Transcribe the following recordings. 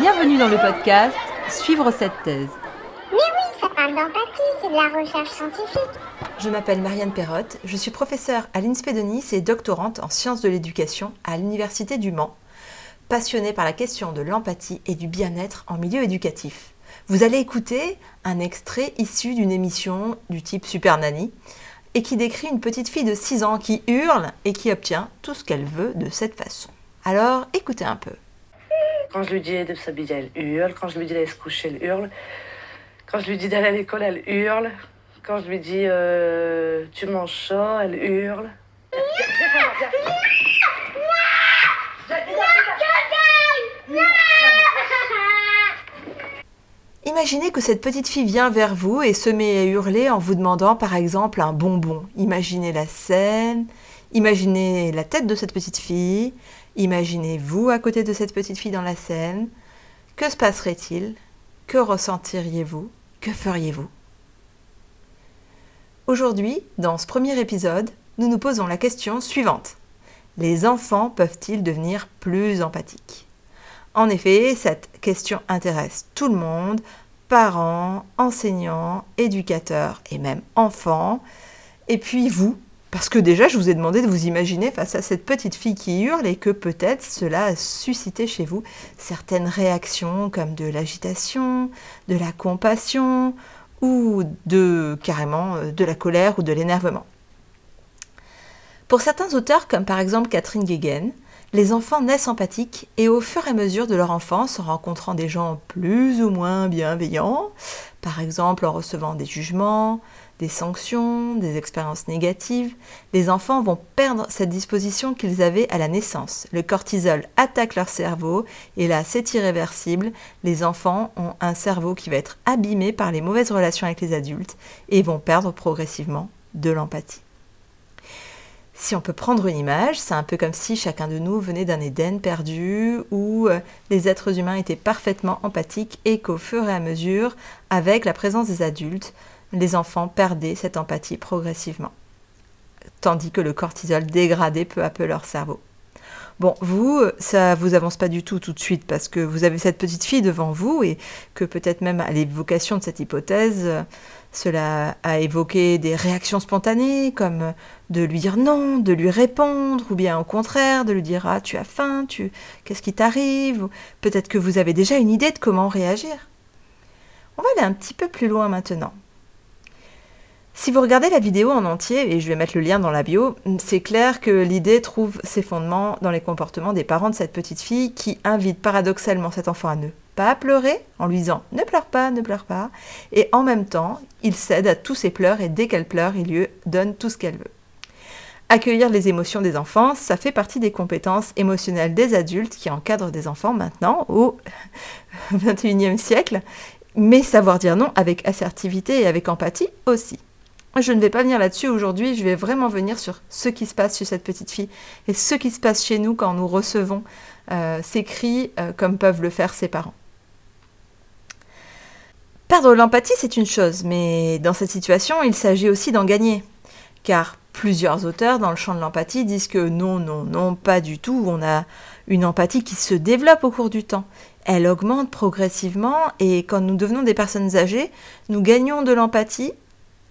Bienvenue dans le podcast Suivre cette thèse. Mais oui, ça parle d'empathie, c'est de la recherche scientifique. Je m'appelle Marianne Perrotte, je suis professeure à l'INSPE de Nice et doctorante en sciences de l'éducation à l'Université du Mans, passionnée par la question de l'empathie et du bien-être en milieu éducatif. Vous allez écouter un extrait issu d'une émission du type Super Nanny et qui décrit une petite fille de 6 ans qui hurle et qui obtient tout ce qu'elle veut de cette façon. Alors écoutez un peu. Quand je lui dis de s'habiller, elle hurle. Quand je lui dis d'aller se coucher, elle hurle. Quand je lui dis d'aller à l'école, elle hurle. Quand je lui dis euh, tu manges ça, elle hurle. Imaginez que cette petite fille vient vers vous et se met à hurler en vous demandant par exemple un bonbon. Imaginez la scène, imaginez la tête de cette petite fille, imaginez vous à côté de cette petite fille dans la scène. Que se passerait-il? Que ressentiriez-vous? Que feriez-vous? Aujourd'hui, dans ce premier épisode, nous nous posons la question suivante. Les enfants peuvent-ils devenir plus empathiques? En effet, cette question intéresse tout le monde, parents, enseignants, éducateurs et même enfants. Et puis vous, parce que déjà, je vous ai demandé de vous imaginer face à cette petite fille qui hurle et que peut-être cela a suscité chez vous certaines réactions comme de l'agitation, de la compassion ou de carrément euh, de la colère ou de l'énervement. Pour certains auteurs, comme par exemple Catherine Guéguen, les enfants naissent empathiques et au fur et à mesure de leur enfance, en rencontrant des gens plus ou moins bienveillants, par exemple en recevant des jugements, des sanctions, des expériences négatives, les enfants vont perdre cette disposition qu'ils avaient à la naissance. Le cortisol attaque leur cerveau et là c'est irréversible. Les enfants ont un cerveau qui va être abîmé par les mauvaises relations avec les adultes et vont perdre progressivement de l'empathie. Si on peut prendre une image, c'est un peu comme si chacun de nous venait d'un Éden perdu où euh, les êtres humains étaient parfaitement empathiques et qu'au fur et à mesure, avec la présence des adultes, les enfants perdaient cette empathie progressivement, tandis que le cortisol dégradait peu à peu leur cerveau. Bon, vous, ça vous avance pas du tout tout de suite parce que vous avez cette petite fille devant vous et que peut-être même à l'évocation de cette hypothèse, cela a évoqué des réactions spontanées, comme de lui dire non, de lui répondre, ou bien au contraire, de lui dire ah tu as faim, tu qu'est-ce qui t'arrive Peut-être que vous avez déjà une idée de comment réagir. On va aller un petit peu plus loin maintenant. Si vous regardez la vidéo en entier, et je vais mettre le lien dans la bio, c'est clair que l'idée trouve ses fondements dans les comportements des parents de cette petite fille qui invite paradoxalement cet enfant à ne pas pleurer en lui disant ne pleure pas, ne pleure pas, et en même temps, il cède à tous ses pleurs et dès qu'elle pleure, il lui donne tout ce qu'elle veut. Accueillir les émotions des enfants, ça fait partie des compétences émotionnelles des adultes qui encadrent des enfants maintenant au XXIe siècle, mais savoir dire non avec assertivité et avec empathie aussi. Je ne vais pas venir là-dessus aujourd'hui, je vais vraiment venir sur ce qui se passe chez cette petite fille et ce qui se passe chez nous quand nous recevons euh, ces cris euh, comme peuvent le faire ses parents. Perdre l'empathie, c'est une chose, mais dans cette situation, il s'agit aussi d'en gagner. Car plusieurs auteurs dans le champ de l'empathie disent que non, non, non, pas du tout. On a une empathie qui se développe au cours du temps. Elle augmente progressivement et quand nous devenons des personnes âgées, nous gagnons de l'empathie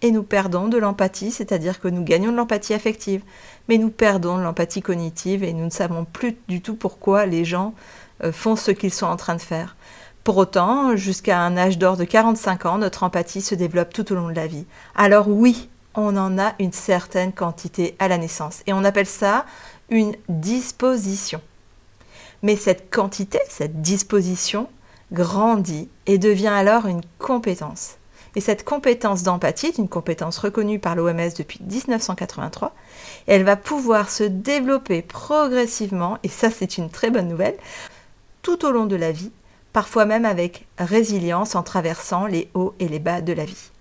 et nous perdons de l'empathie, c'est-à-dire que nous gagnons de l'empathie affective, mais nous perdons de l'empathie cognitive et nous ne savons plus du tout pourquoi les gens euh, font ce qu'ils sont en train de faire. Pour autant, jusqu'à un âge d'or de 45 ans, notre empathie se développe tout au long de la vie. Alors oui, on en a une certaine quantité à la naissance et on appelle ça une disposition. Mais cette quantité, cette disposition, grandit et devient alors une compétence. Et cette compétence d'empathie est une compétence reconnue par l'OMS depuis 1983. elle va pouvoir se développer progressivement, et ça c'est une très bonne nouvelle, tout au long de la vie, parfois même avec résilience en traversant les hauts et les bas de la vie.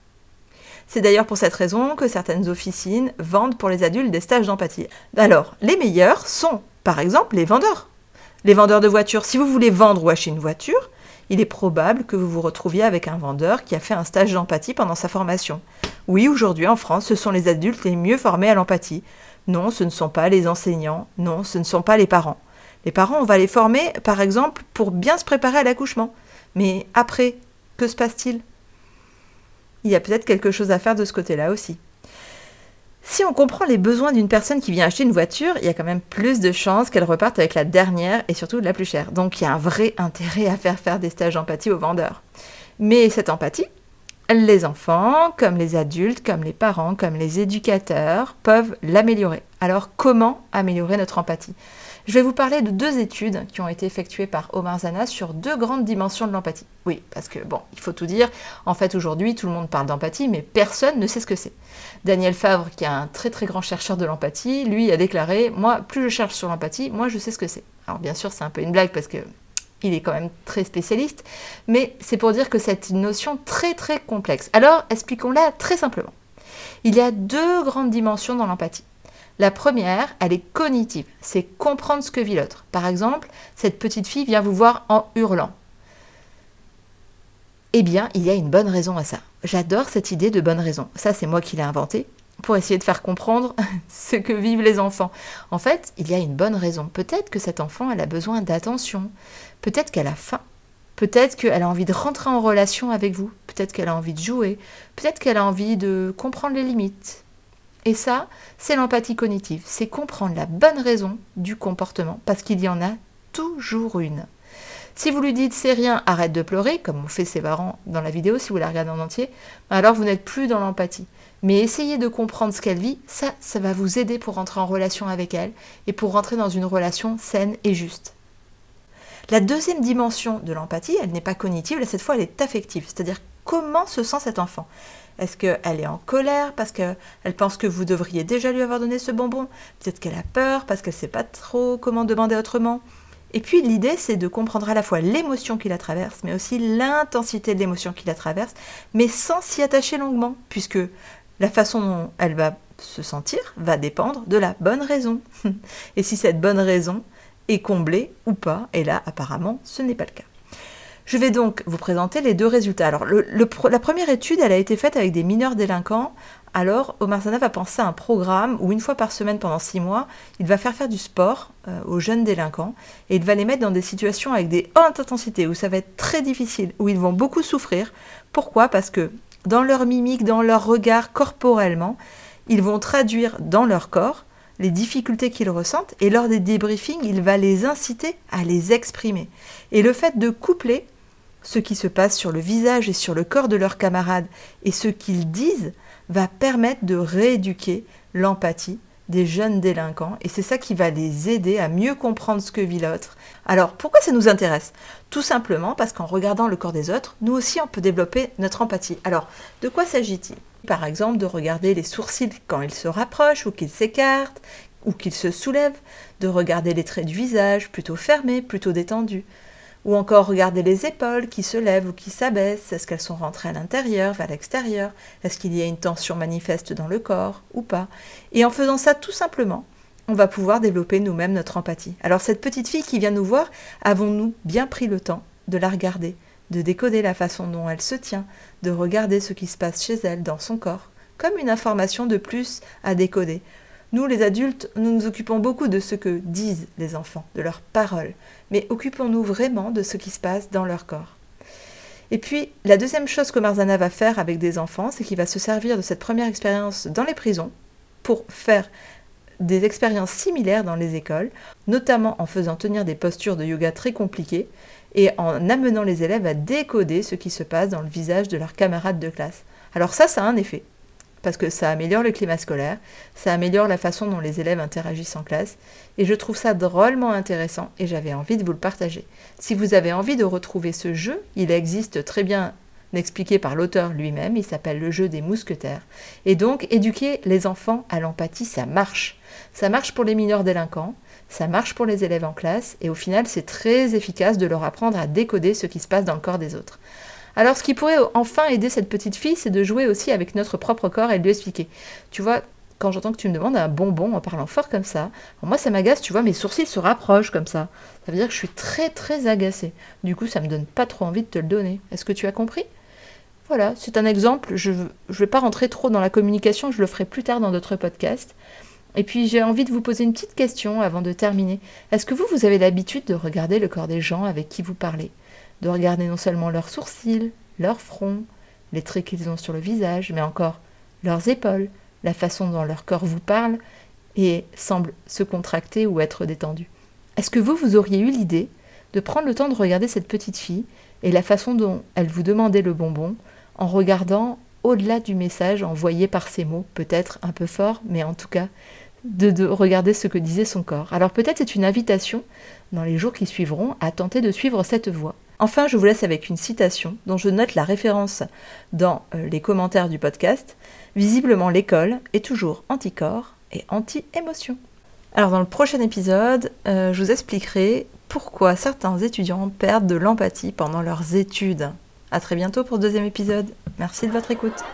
C'est d'ailleurs pour cette raison que certaines officines vendent pour les adultes des stages d'empathie. Alors, les meilleurs sont, par exemple, les vendeurs. Les vendeurs de voitures, si vous voulez vendre ou acheter une voiture, il est probable que vous vous retrouviez avec un vendeur qui a fait un stage d'empathie pendant sa formation. Oui, aujourd'hui en France, ce sont les adultes les mieux formés à l'empathie. Non, ce ne sont pas les enseignants, non, ce ne sont pas les parents. Les parents, on va les former, par exemple, pour bien se préparer à l'accouchement. Mais après, que se passe-t-il? Il y a peut-être quelque chose à faire de ce côté-là aussi. Si on comprend les besoins d'une personne qui vient acheter une voiture, il y a quand même plus de chances qu'elle reparte avec la dernière et surtout la plus chère. Donc il y a un vrai intérêt à faire faire des stages d'empathie aux vendeurs. Mais cette empathie, les enfants, comme les adultes, comme les parents, comme les éducateurs, peuvent l'améliorer. Alors comment améliorer notre empathie? Je vais vous parler de deux études qui ont été effectuées par Omar Zana sur deux grandes dimensions de l'empathie. Oui, parce que bon, il faut tout dire, en fait aujourd'hui tout le monde parle d'empathie, mais personne ne sait ce que c'est. Daniel Favre, qui est un très très grand chercheur de l'empathie, lui a déclaré, moi plus je cherche sur l'empathie, moi je sais ce que c'est. Alors bien sûr c'est un peu une blague parce que il est quand même très spécialiste, mais c'est pour dire que c'est une notion très très complexe. Alors expliquons-la très simplement. Il y a deux grandes dimensions dans l'empathie. La première, elle est cognitive, c'est comprendre ce que vit l'autre. Par exemple, cette petite fille vient vous voir en hurlant. Eh bien, il y a une bonne raison à ça. J'adore cette idée de bonne raison. Ça, c'est moi qui l'ai inventé pour essayer de faire comprendre ce que vivent les enfants. En fait, il y a une bonne raison. Peut-être que cet enfant, elle a besoin d'attention. Peut-être qu'elle a faim. Peut-être qu'elle a envie de rentrer en relation avec vous. Peut-être qu'elle a envie de jouer. Peut-être qu'elle a envie de comprendre les limites. Et ça, c'est l'empathie cognitive. C'est comprendre la bonne raison du comportement. Parce qu'il y en a toujours une. Si vous lui dites c'est rien, arrête de pleurer, comme on fait ses parents dans la vidéo si vous la regardez en entier, alors vous n'êtes plus dans l'empathie. Mais essayez de comprendre ce qu'elle vit, ça, ça va vous aider pour rentrer en relation avec elle et pour rentrer dans une relation saine et juste. La deuxième dimension de l'empathie, elle n'est pas cognitive, cette fois elle est affective, c'est-à-dire comment se sent cet enfant. Est-ce qu'elle est en colère parce qu'elle pense que vous devriez déjà lui avoir donné ce bonbon? Peut-être qu'elle a peur parce qu'elle ne sait pas trop comment demander autrement? Et puis l'idée, c'est de comprendre à la fois l'émotion qui la traverse, mais aussi l'intensité de l'émotion qui la traverse, mais sans s'y attacher longuement, puisque la façon dont elle va se sentir va dépendre de la bonne raison. Et si cette bonne raison est comblée ou pas, et là apparemment ce n'est pas le cas. Je vais donc vous présenter les deux résultats. Alors la première étude, elle a été faite avec des mineurs délinquants. Alors Omar Sana va penser à un programme où une fois par semaine pendant six mois, il va faire faire du sport euh, aux jeunes délinquants et il va les mettre dans des situations avec des hautes intensités où ça va être très difficile, où ils vont beaucoup souffrir. Pourquoi? Parce que dans leur mimique, dans leur regard corporellement, ils vont traduire dans leur corps les difficultés qu'ils ressentent et lors des débriefings, il va les inciter à les exprimer. Et le fait de coupler ce qui se passe sur le visage et sur le corps de leurs camarades et ce qu'ils disent va permettre de rééduquer l'empathie des jeunes délinquants et c'est ça qui va les aider à mieux comprendre ce que vit l'autre. Alors pourquoi ça nous intéresse? Tout simplement parce qu'en regardant le corps des autres, nous aussi on peut développer notre empathie. Alors de quoi s'agit-il? Par exemple de regarder les sourcils quand ils se rapprochent ou qu'ils s'écartent ou qu'ils se soulèvent, de regarder les traits du visage plutôt fermés, plutôt détendus, ou encore regarder les épaules qui se lèvent ou qui s'abaissent. Est-ce qu'elles sont rentrées à l'intérieur, vers l'extérieur? Est-ce qu'il y a une tension manifeste dans le corps ou pas? Et en faisant ça tout simplement, on va pouvoir développer nous-mêmes notre empathie. Alors cette petite fille qui vient nous voir, avons-nous bien pris le temps de la regarder, de décoder la façon dont elle se tient, de regarder ce qui se passe chez elle, dans son corps, comme une information de plus à décoder? Nous, les adultes, nous nous occupons beaucoup de ce que disent les enfants, de leurs paroles, mais occupons-nous vraiment de ce qui se passe dans leur corps. Et puis, la deuxième chose que Marzana va faire avec des enfants, c'est qu'il va se servir de cette première expérience dans les prisons pour faire des expériences similaires dans les écoles, notamment en faisant tenir des postures de yoga très compliquées et en amenant les élèves à décoder ce qui se passe dans le visage de leurs camarades de classe. Alors ça, ça a un effet parce que ça améliore le climat scolaire, ça améliore la façon dont les élèves interagissent en classe, et je trouve ça drôlement intéressant et j'avais envie de vous le partager. Si vous avez envie de retrouver ce jeu, il existe très bien expliqué par l'auteur lui-même, il s'appelle le jeu des mousquetaires. Et donc, éduquer les enfants à l'empathie, ça marche. Ça marche pour les mineurs délinquants, ça marche pour les élèves en classe, et au final, c'est très efficace de leur apprendre à décoder ce qui se passe dans le corps des autres. Alors ce qui pourrait enfin aider cette petite fille, c'est de jouer aussi avec notre propre corps et de lui expliquer. Tu vois, quand j'entends que tu me demandes un bonbon en parlant fort comme ça, moi ça m'agace, tu vois, mes sourcils se rapprochent comme ça. Ça veut dire que je suis très très agacée. Du coup, ça me donne pas trop envie de te le donner. Est-ce que tu as compris? Voilà, c'est un exemple. Je ne vais pas rentrer trop dans la communication, je le ferai plus tard dans d'autres podcasts. Et puis j'ai envie de vous poser une petite question avant de terminer. Est-ce que vous, vous avez l'habitude de regarder le corps des gens avec qui vous parlez? De regarder non seulement leurs sourcils, leur front, les traits qu'ils ont sur le visage, mais encore leurs épaules, la façon dont leur corps vous parle et semble se contracter ou être détendu. Est-ce que vous, vous auriez eu l'idée de prendre le temps de regarder cette petite fille et la façon dont elle vous demandait le bonbon en regardant au-delà du message envoyé par ces mots, peut-être un peu fort, mais en tout cas de, de, regarder ce que disait son corps. Alors peut-être c'est une invitation dans les jours qui suivront à tenter de suivre cette voie. Enfin, je vous laisse avec une citation dont je note la référence dans euh, les commentaires du podcast. Visiblement, l'école est toujours anti-corps et anti-émotion. Alors dans le prochain épisode, euh, je vous expliquerai pourquoi certains étudiants perdent de l'empathie pendant leurs études. A très bientôt pour le deuxième épisode. Merci de votre écoute.